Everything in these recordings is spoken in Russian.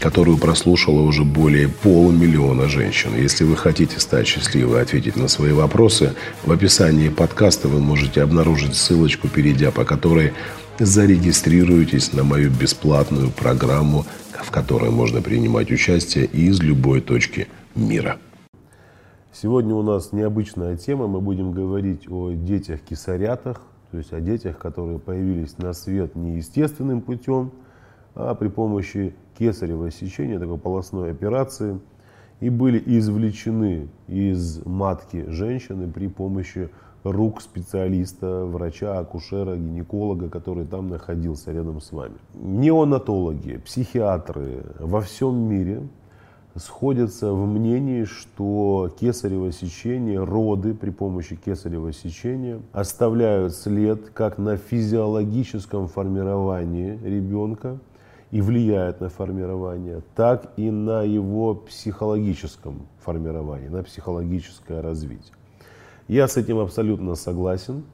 которую прослушало уже более полумиллиона женщин. Если вы хотите стать счастливой и ответить на свои вопросы, в описании подкаста вы можете обнаружить ссылочку, перейдя по которой зарегистрируйтесь на мою бесплатную программу, в которой можно принимать участие из любой точки мира. Сегодня у нас необычная тема. Мы будем говорить о детях-кисарятах, то есть о детях, которые появились на свет неестественным путем, а при помощи кесарево сечения, такой полостной операции, и были извлечены из матки женщины при помощи рук специалиста, врача, акушера, гинеколога, который там находился рядом с вами. Неонатологи, психиатры во всем мире сходятся в мнении, что кесарево сечение, роды при помощи кесарево сечения оставляют след как на физиологическом формировании ребенка, и влияет на формирование, так и на его психологическом формировании, на психологическое развитие. Я с этим абсолютно согласен.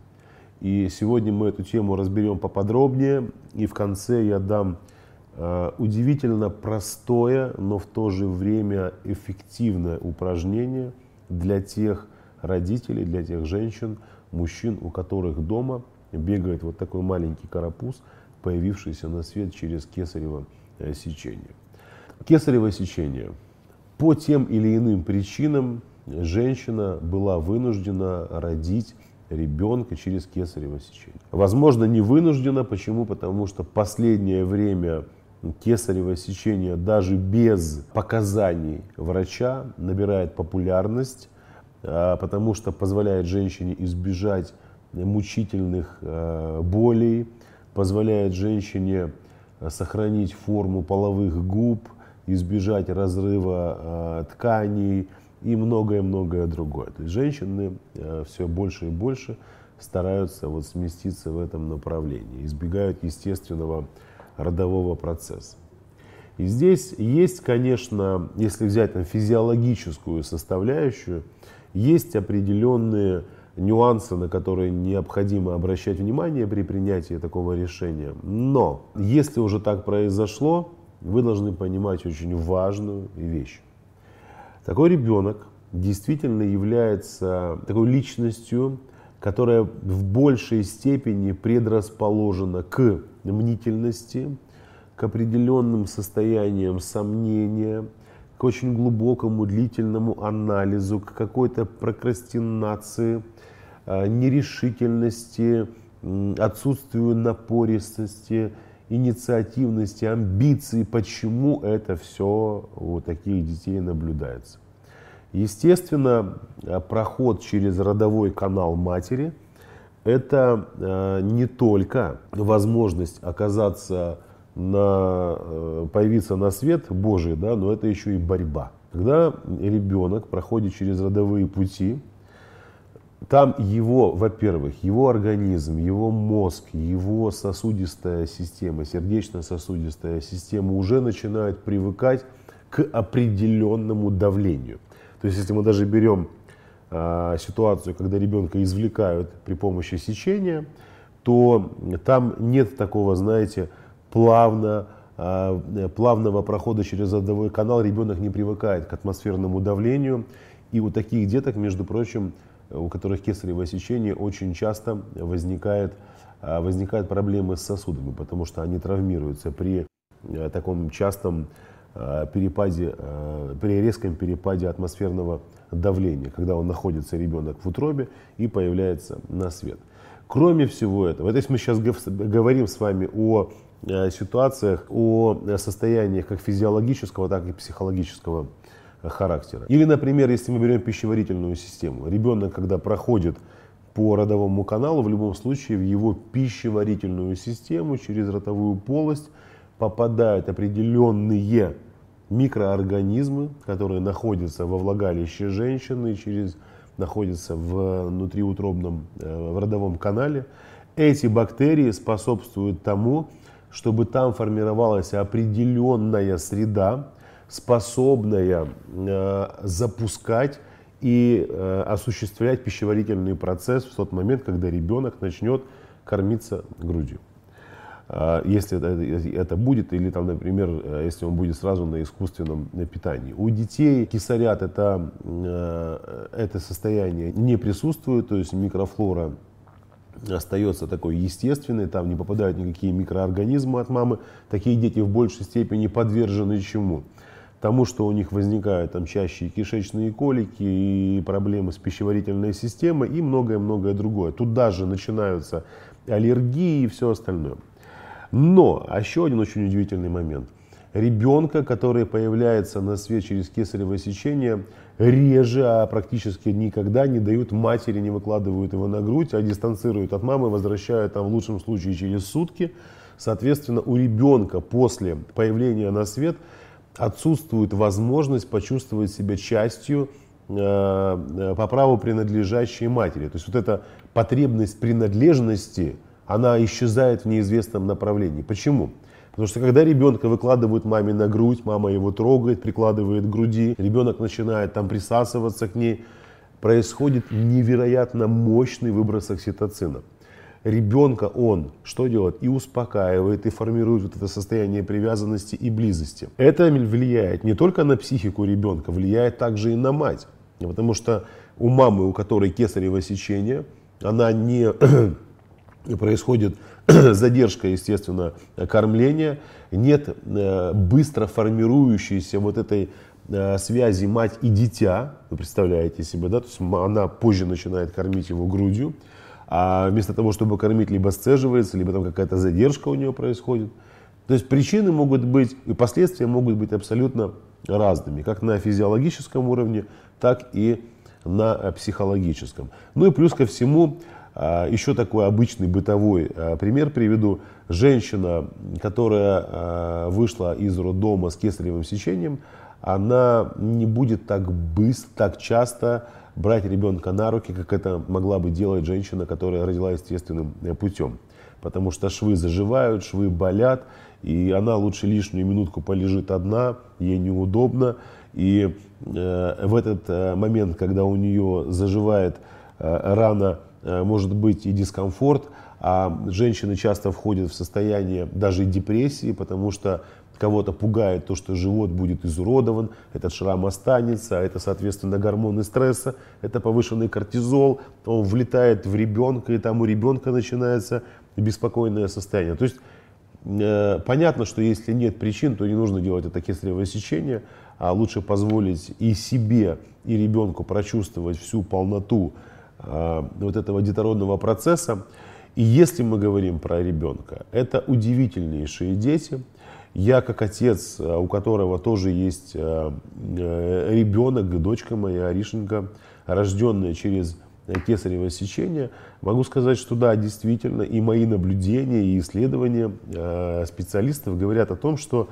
И сегодня мы эту тему разберем поподробнее. И в конце я дам э, удивительно простое, но в то же время эффективное упражнение для тех родителей, для тех женщин, мужчин, у которых дома бегает вот такой маленький карапуз – появившийся на свет через кесарево э, сечение. Кесарево сечение. По тем или иным причинам женщина была вынуждена родить ребенка через кесарево сечение. Возможно, не вынуждена. Почему? Потому что последнее время кесарево сечение даже без показаний врача набирает популярность, а, потому что позволяет женщине избежать мучительных э, болей, позволяет женщине э, сохранить форму половых губ, избежать разрыва э, тканей и многое-многое другое. То есть женщины э, все больше и больше стараются вот сместиться в этом направлении, избегают естественного родового процесса. И здесь есть, конечно, если взять там, физиологическую составляющую, есть определенные нюансы, на которые необходимо обращать внимание при принятии такого решения. Но если уже так произошло, вы должны понимать очень важную вещь. Такой ребенок действительно является такой личностью, которая в большей степени предрасположена к мнительности, к определенным состояниям сомнения, к очень глубокому длительному анализу, к какой-то прокрастинации – Э, нерешительности, отсутствию напористости, инициативности, амбиций, почему это все у таких детей наблюдается. Естественно, э, проход через родовой канал матери – это э, не только возможность оказаться на, появиться на свет Божий, да, но это еще и борьба. Когда ребенок проходит через родовые пути, там его, во-первых, его организм, его мозг, его сосудистая система, сердечно-сосудистая система уже начинают привыкать к определенному давлению. То есть, если мы даже берем а, ситуацию, когда ребенка извлекают при помощи сечения, то там нет такого, знаете, плавно, а, плавного прохода через родовой канал. Ребенок не привыкает к атмосферному давлению. И у таких деток, между прочим, у которых кесарево сечение, очень часто возникает, а, возникают проблемы с сосудами, потому что они травмируются при э, таком частом а, перепаде, при резком перепаде атмосферного давления, когда он находится, ребенок в утробе и появляется на свет. Кроме всего этого, то есть мы сейчас говорим с вами о ситуациях, о состояниях как физиологического, так и психологического характера. Или, например, если мы берем пищеварительную систему, ребенок, когда проходит по родовому каналу, в любом случае в его пищеварительную систему через ротовую полость попадают определенные микроорганизмы, которые находятся во влагалище женщины, через находятся в внутриутробном, э, в родовом канале. Эти бактерии способствуют тому, чтобы там формировалась определенная среда, способная э, запускать и э, осуществлять пищеварительный процесс в тот момент, когда ребенок начнет кормиться грудью. Э, если это, это будет, или там, например, э, если он будет сразу на искусственном питании. У детей кисарят это, э, это состояние не присутствует, то есть микрофлора остается такой естественный, там не попадают никакие микроорганизмы от мамы. Такие дети в большей степени подвержены чему? Тому, что у них возникают там чаще кишечные колики и проблемы с пищеварительной системой и многое-многое другое. Тут даже начинаются аллергии и все остальное. Но, еще один очень удивительный момент. Ребенка, который появляется на свет через кесарево сечение, реже, а практически никогда не дают матери, не выкладывают его на грудь, а дистанцируют от мамы, возвращают там в лучшем случае через сутки. Соответственно, у ребенка после появления на свет отсутствует возможность почувствовать себя частью э, э, по праву принадлежащей матери. То есть вот эта потребность принадлежности, она исчезает в неизвестном направлении. Почему? Потому что когда ребенка выкладывают маме на грудь, мама его трогает, прикладывает к груди, ребенок начинает там присасываться к ней, происходит невероятно мощный выброс окситоцина. Ребенка он что делает? И успокаивает, и формирует вот это состояние привязанности и близости. Это влияет не только на психику ребенка, влияет также и на мать. Потому что у мамы, у которой кесарево сечение, она не происходит задержка, естественно, кормления, нет э, быстро формирующейся вот этой э, связи мать и дитя, вы представляете себе, да, то есть она позже начинает кормить его грудью, а вместо того, чтобы кормить, либо сцеживается, либо там какая-то задержка у нее происходит. То есть причины могут быть и последствия могут быть абсолютно разными, как на физиологическом уровне, так и на психологическом. Ну и плюс ко всему, Еще такой обычный бытовой а, пример приведу. Женщина, которая а, вышла из роддома с кесаревым сечением, она не будет так быстро, так часто брать ребенка на руки, как это могла бы делать женщина, которая родила естественным э, путем. Потому что швы заживают, швы болят, и она лучше лишнюю минутку полежит одна, ей неудобно. И э, в этот э, момент, когда у нее заживает э, рана может быть и дискомфорт, а женщины часто входят в состояние даже депрессии, потому что кого-то пугает то, что живот будет изуродован, этот шрам останется, а это, соответственно, гормоны стресса, это повышенный кортизол, он влетает в ребенка, и там у ребенка начинается беспокойное состояние. То есть э, понятно, что если нет причин, то не нужно делать это кесаревое сечение, а лучше позволить и себе, и ребенку прочувствовать всю полноту Э, вот этого детородного процесса. И если мы говорим про ребенка, это удивительнейшие дети. Я как отец, э, у которого тоже есть э, ребенок, дочка моя, Аришенька, рожденная через кесарево сечение, могу сказать, что да, действительно, и мои наблюдения, и исследования специалистов говорят о том, что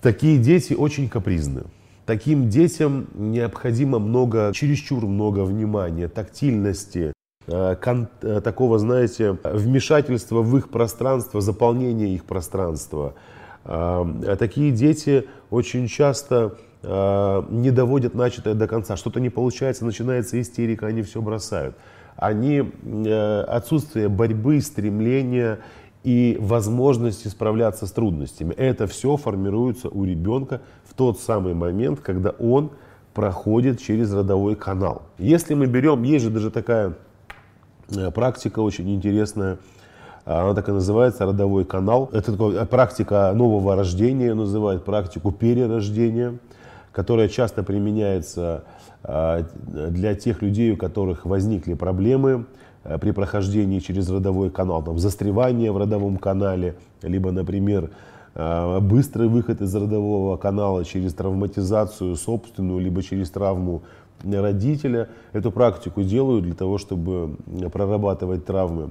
такие дети очень капризны. Таким детям необходимо много, чересчур много внимания, тактильности, э, кон, э, такого, знаете, вмешательства в их пространство, заполнения их пространства. Э, такие дети очень часто не доводят начатое до конца. Что-то не получается, начинается истерика, они все бросают. Они отсутствие борьбы, стремления и возможности справляться с трудностями. Это все формируется у ребенка в тот самый момент, когда он проходит через родовой канал. Если мы берем, есть же даже такая э, практика очень интересная, она так и называется, родовой канал. Это такая практика нового рождения, называют практику перерождения, которая часто применяется э, для тех людей, у которых возникли проблемы Э, при прохождении через родовой канал, там, застревание в родовом канале, либо, например, э, быстрый выход из родового канала через травматизацию собственную, либо через травму родителя. Эту практику делаю для того, чтобы прорабатывать травмы.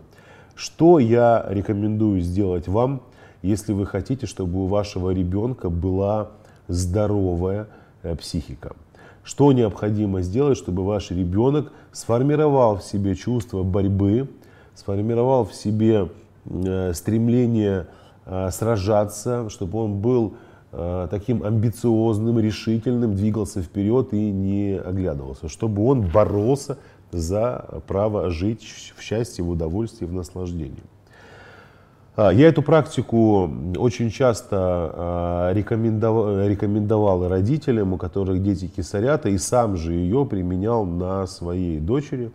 Что я рекомендую сделать вам, если вы хотите, чтобы у вашего ребенка была здоровая э, психика? Что необходимо сделать, чтобы ваш ребенок сформировал в себе чувство борьбы, сформировал в себе э, стремление э, сражаться, чтобы он был э, таким амбициозным, решительным, двигался вперед и не оглядывался, чтобы он боролся за право жить в счастье, в удовольствии, в наслаждении. А, я эту практику очень часто а, рекомендовал, родителям, у которых дети кисарята, и сам же ее применял на своей дочери,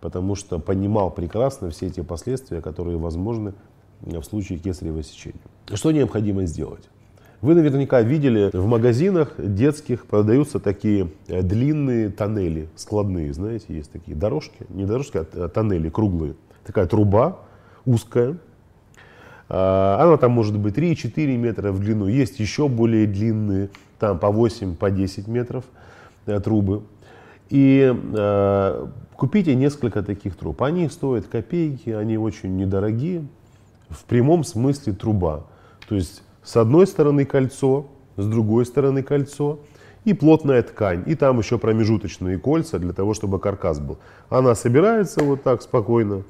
потому что понимал прекрасно все эти последствия, которые возможны в случае кесарево сечения. Что необходимо сделать? Вы наверняка видели в магазинах детских продаются такие э, длинные тоннели, складные, знаете, есть такие дорожки, не дорожки, а тоннели круглые. Такая труба узкая, а, она там может быть 3-4 метра в длину. Есть еще более длинные, там по 8, по 10 метров э, трубы. И э, купите несколько таких труб. Они стоят копейки, они очень недорогие. В прямом смысле труба. То есть с одной стороны кольцо, с другой стороны кольцо и плотная ткань. И там еще промежуточные кольца для того, чтобы каркас был. Она собирается вот так спокойно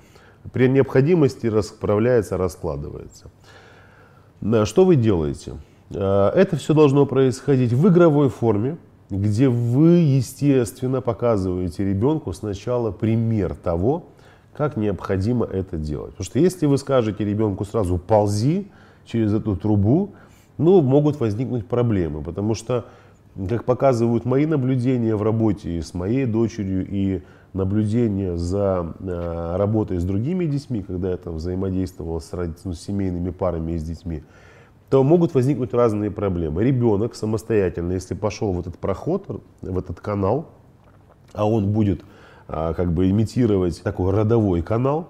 при необходимости расправляется, раскладывается. Что вы делаете? Э, это все должно происходить в игровой форме, где вы, естественно, показываете ребенку сначала пример того, как необходимо это делать. Потому что если вы скажете ребенку сразу ползи через эту трубу, ну, могут возникнуть проблемы, потому что, как показывают мои наблюдения в работе и с моей дочерью, и наблюдение за э, работой с другими детьми, когда я там взаимодействовал с, ну, с семейными парами и с детьми, то могут возникнуть разные проблемы. Ребенок самостоятельно, если пошел в этот проход, в этот канал, а он будет а, как бы имитировать такой родовой канал,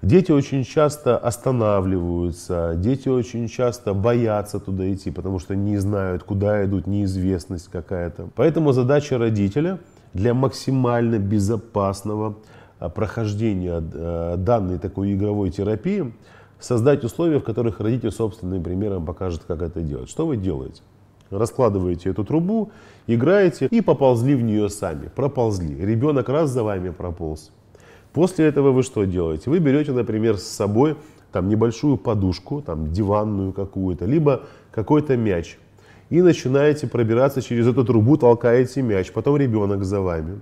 Дети очень часто останавливаются, дети очень часто боятся туда идти, потому что не знают, куда идут, неизвестность какая-то. Поэтому задача родителя для максимально безопасного а, прохождения а, данной такой игровой терапии создать условия, в которых родитель собственным примером покажет, как это делать. Что вы делаете? Раскладываете эту трубу, играете и поползли в нее сами. Проползли. Ребенок раз за вами прополз. После этого вы что делаете? Вы берете, например, с собой там небольшую подушку, там диванную какую-то, либо какой-то мяч и начинаете пробираться через эту трубу, толкаете мяч, потом ребенок за вами.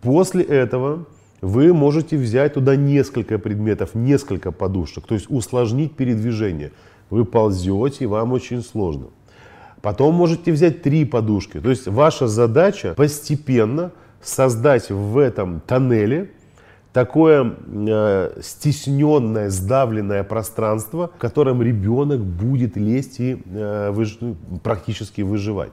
После этого вы можете взять туда несколько предметов, несколько подушек, то есть усложнить передвижение. Вы ползете, и вам очень сложно. Потом можете взять три подушки. То есть ваша задача постепенно создать в этом тоннеле такое э, стесненное, сдавленное пространство, в котором ребенок будет лезть и э, выж, ну, практически выживать.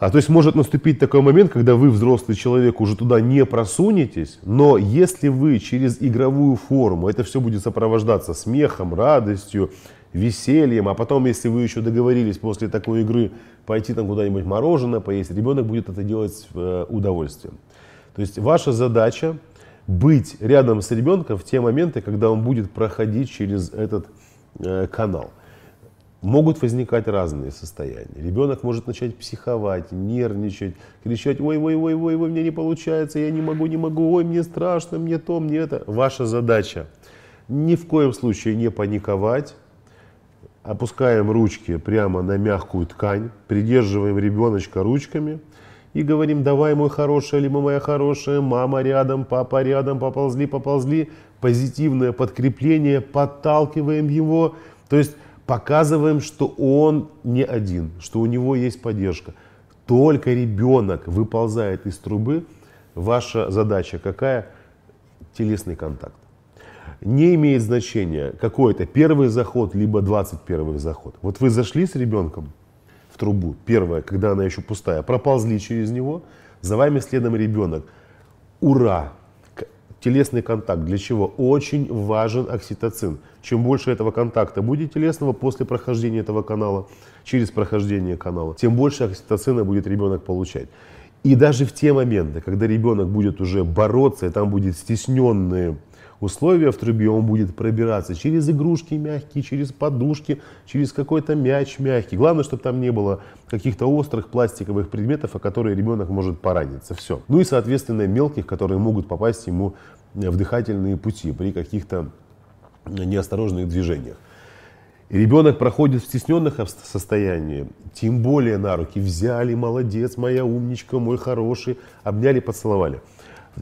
А то есть может наступить такой момент, когда вы, взрослый человек, уже туда не просунетесь, но если вы через игровую форму, это все будет сопровождаться смехом, радостью, весельем, а потом, если вы еще договорились после такой игры пойти там куда-нибудь мороженое поесть, ребенок будет это делать с э, удовольствием. То есть ваша задача быть рядом с ребенком в те моменты, когда он будет проходить через этот э, канал. Могут возникать разные состояния. Ребенок может начать психовать, нервничать, кричать, ой, ой, ой, ой, ой, мне не получается, я не могу, не могу, ой, мне страшно, мне то, мне это. Ваша задача ни в коем случае не паниковать, опускаем ручки прямо на мягкую ткань, придерживаем ребеночка ручками – и говорим, давай, мой хороший, либо моя хорошая, мама рядом, папа рядом, поползли, поползли. Позитивное подкрепление, подталкиваем его. То есть показываем, что он не один, что у него есть поддержка. Только ребенок выползает из трубы, ваша задача какая? Телесный контакт. Не имеет значения, какой это первый заход, либо 21 заход. Вот вы зашли с ребенком, трубу, первая, когда она еще пустая, проползли через него, за вами следом ребенок. Ура! Телесный контакт. Для чего? Очень важен окситоцин. Чем больше этого контакта будет телесного после прохождения этого канала, через прохождение канала, тем больше окситоцина будет ребенок получать. И даже в те моменты, когда ребенок будет уже бороться, и там будет стесненные условия в трубе, он будет пробираться через игрушки мягкие, через подушки, через какой-то мяч мягкий. Главное, чтобы там не было каких-то острых пластиковых предметов, о которые ребенок может пораниться. Все. Ну и, соответственно, мелких, которые могут попасть ему в дыхательные пути при каких-то неосторожных движениях. Ребенок проходит в стесненных состояниях, тем более на руки взяли, молодец, моя умничка, мой хороший, обняли, поцеловали.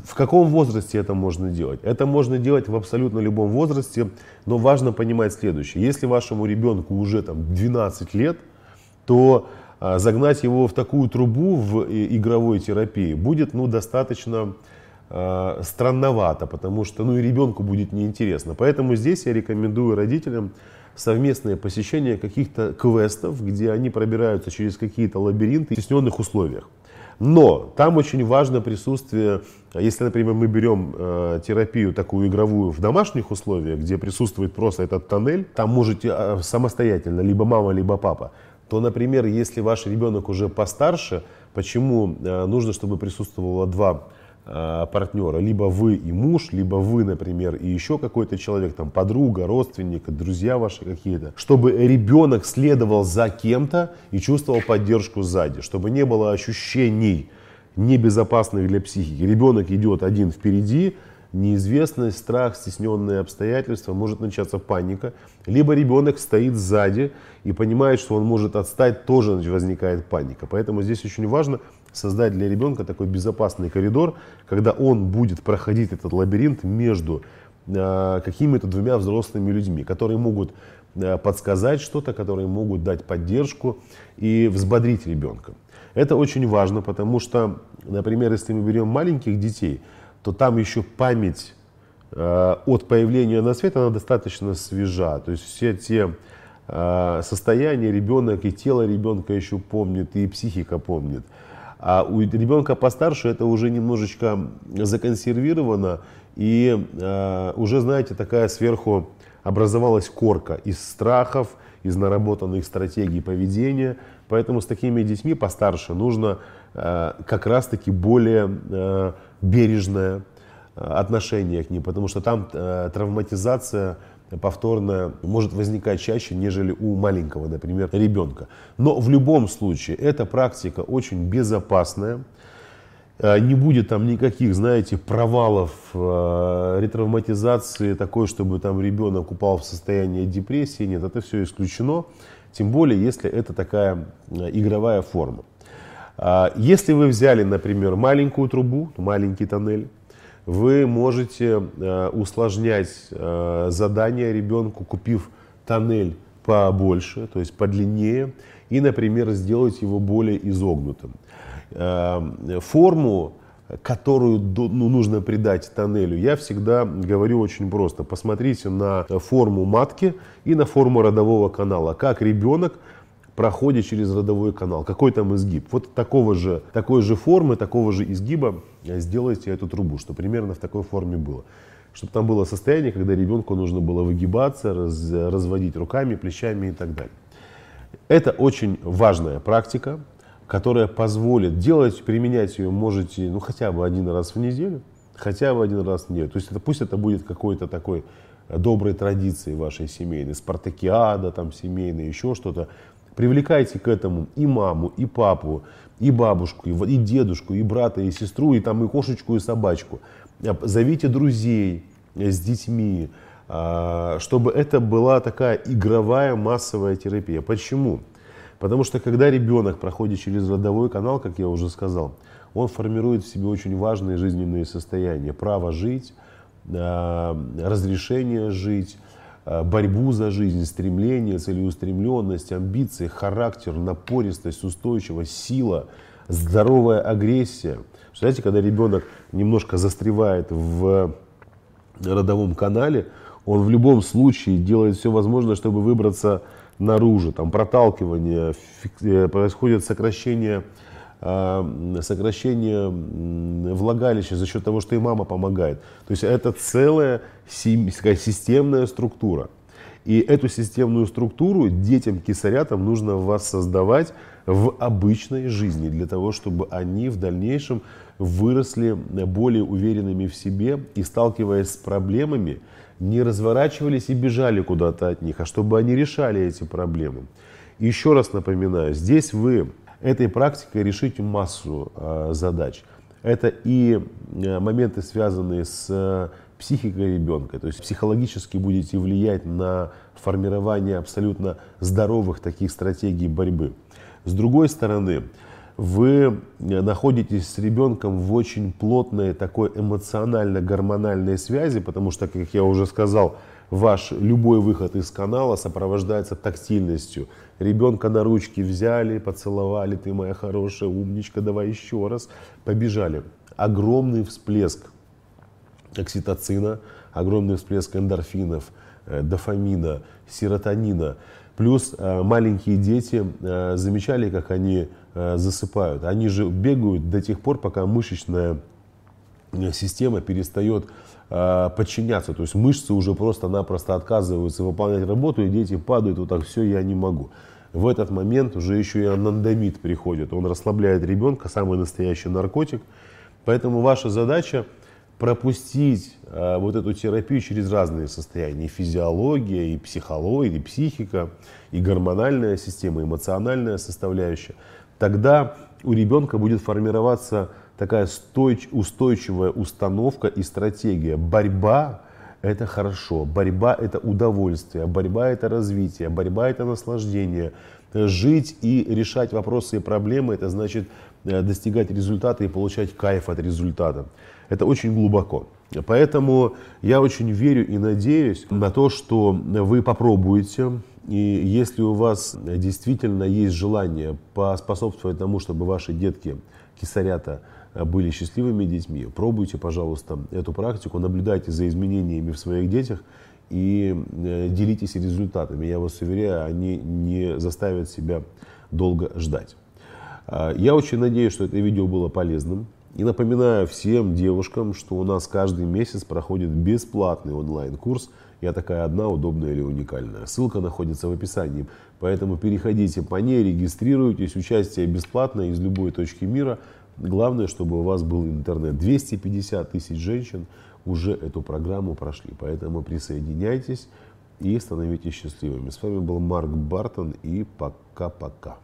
В каком возрасте это можно делать? Это можно делать в абсолютно любом возрасте, но важно понимать следующее. Если вашему ребенку уже там 12 лет, то а, загнать его в такую трубу в игровой терапии будет ну, достаточно а, странновато, потому что ну, и ребенку будет неинтересно. Поэтому здесь я рекомендую родителям совместное посещение каких-то квестов, где они пробираются через какие-то лабиринты в стесненных условиях. Но там очень важно присутствие, если, например, мы берем э, терапию такую игровую в домашних условиях, где присутствует просто этот тоннель, там можете э, самостоятельно, либо мама, либо папа, то, например, если ваш ребенок уже постарше, почему э, нужно, чтобы присутствовало два партнера, либо вы и муж, либо вы, например, и еще какой-то человек, там подруга, родственник, друзья ваши какие-то, чтобы ребенок следовал за кем-то и чувствовал поддержку сзади, чтобы не было ощущений небезопасных для психики. Ребенок идет один впереди, неизвестность, страх, стесненные обстоятельства, может начаться паника. Либо ребенок стоит сзади и понимает, что он может отстать, тоже возникает паника. Поэтому здесь очень важно создать для ребенка такой безопасный коридор, когда он будет проходить этот лабиринт между э, какими-то двумя взрослыми людьми, которые могут э, подсказать что-то, которые могут дать поддержку и взбодрить ребенка. Это очень важно, потому что, например, если мы берем маленьких детей, то там еще память э, от появления на свет, она достаточно свежа. То есть все те состояния ребенок и тело ребенка еще помнит, и психика помнит. А у ребенка постарше это уже немножечко законсервировано, и э, уже, знаете, такая сверху образовалась корка из страхов, из наработанных стратегий поведения. Поэтому с такими детьми постарше нужно э, как раз-таки более э, бережное отношение к ним, потому что там э, травматизация повторно может возникать чаще, нежели у маленького, например, ребенка. Но в любом случае эта практика очень безопасная. Э, не будет там никаких, знаете, провалов, э, ретравматизации такой, чтобы там ребенок упал в состояние депрессии. Нет, это все исключено. Тем более, если это такая э, игровая форма. Если вы взяли, например, маленькую трубу, маленький тоннель, вы можете э, усложнять э, задание ребенку, купив тоннель побольше, то есть подлиннее, и, например, сделать его более изогнутым. Э, форму, которую ну, нужно придать тоннелю, я всегда говорю очень просто. Посмотрите на форму матки и на форму родового канала. Как ребенок проходит через родовой канал. Какой там изгиб? Вот такого же, такой же формы, такого же изгиба сделайте эту трубу, что примерно в такой форме было. Чтобы там было состояние, когда ребенку нужно было выгибаться, раз, разводить руками, плечами и так далее. Это очень важная практика, которая позволит делать, применять ее можете ну, хотя бы один раз в неделю, хотя бы один раз в неделю. То есть это, пусть это будет какой-то такой доброй традицией вашей семейной, спартакиада там семейной, еще что-то. Привлекайте к этому и маму, и папу, и бабушку, и дедушку, и брата, и сестру, и там и кошечку, и собачку. Э, зовите друзей э, с детьми, а, чтобы это была такая игровая массовая терапия. Почему? Потому что когда ребенок проходит через родовой канал, как я уже сказал, он формирует в себе очень важные жизненные состояния. Право жить, а, разрешение жить, борьбу за жизнь, стремление, целеустремленность, амбиции, характер, напористость, устойчивость, сила, здоровая агрессия. Знаете, когда ребенок немножко застревает в родовом канале, он в любом случае делает все возможное, чтобы выбраться наружу. Там проталкивание, э, происходит сокращение Э, сокращение влагалища за счет того, что и мама помогает. То есть это целая системная структура. И эту системную структуру детям кесарятам нужно воссоздавать в обычной жизни, для того, чтобы они в дальнейшем выросли более уверенными в себе и, сталкиваясь с проблемами, не разворачивались и бежали куда-то от них, а чтобы они решали эти проблемы. Еще раз напоминаю, здесь вы этой практикой решите массу э, задач. Это и э, моменты, связанные с э, психикой ребенка, то есть психологически будете влиять на формирование абсолютно здоровых таких стратегий борьбы. С другой стороны, вы находитесь с ребенком в очень плотной такой эмоционально-гормональной связи, потому что, как я уже сказал, ваш любой выход из канала сопровождается тактильностью. Ребенка на ручки взяли, поцеловали, ты моя хорошая умничка, давай еще раз, побежали. Огромный всплеск окситоцина, огромный всплеск эндорфинов, э, дофамина, серотонина. Плюс э, маленькие дети э, замечали, как они засыпают. Они же бегают до тех пор, пока мышечная система перестает подчиняться. То есть мышцы уже просто-напросто отказываются выполнять работу, и дети падают, вот так, все, я не могу. В этот момент уже еще и анандамид приходит. Он расслабляет ребенка, самый настоящий наркотик. Поэтому ваша задача пропустить э, вот эту терапию через разные состояния. И физиология, и психология, и психика, и гормональная система, эмоциональная составляющая. Тогда у ребенка будет формироваться такая стойч, устойчивая установка и стратегия. Борьба – это хорошо, борьба – это удовольствие, борьба – это развитие, борьба – это наслаждение. Жить и решать вопросы и проблемы – это значит э, достигать результата и получать кайф от результата. Это очень глубоко. Поэтому я очень верю и надеюсь на то, что вы попробуете. И если у вас действительно есть желание поспособствовать тому, чтобы ваши детки кисарята были счастливыми детьми, пробуйте, пожалуйста, эту практику, наблюдайте за изменениями в своих детях и э, делитесь результатами. Я вас уверяю, они не заставят себя долго ждать. А, я очень надеюсь, что это видео было полезным. И напоминаю всем девушкам, что у нас каждый месяц проходит бесплатный онлайн-курс «Я такая одна, удобная или уникальная». Ссылка находится в описании. Поэтому переходите по ней, регистрируйтесь. Участие бесплатное из любой точки мира. Главное, чтобы у вас был интернет. 250 тысяч женщин уже эту программу прошли. Поэтому присоединяйтесь и становитесь счастливыми. С вами был Марк Бартон и пока-пока.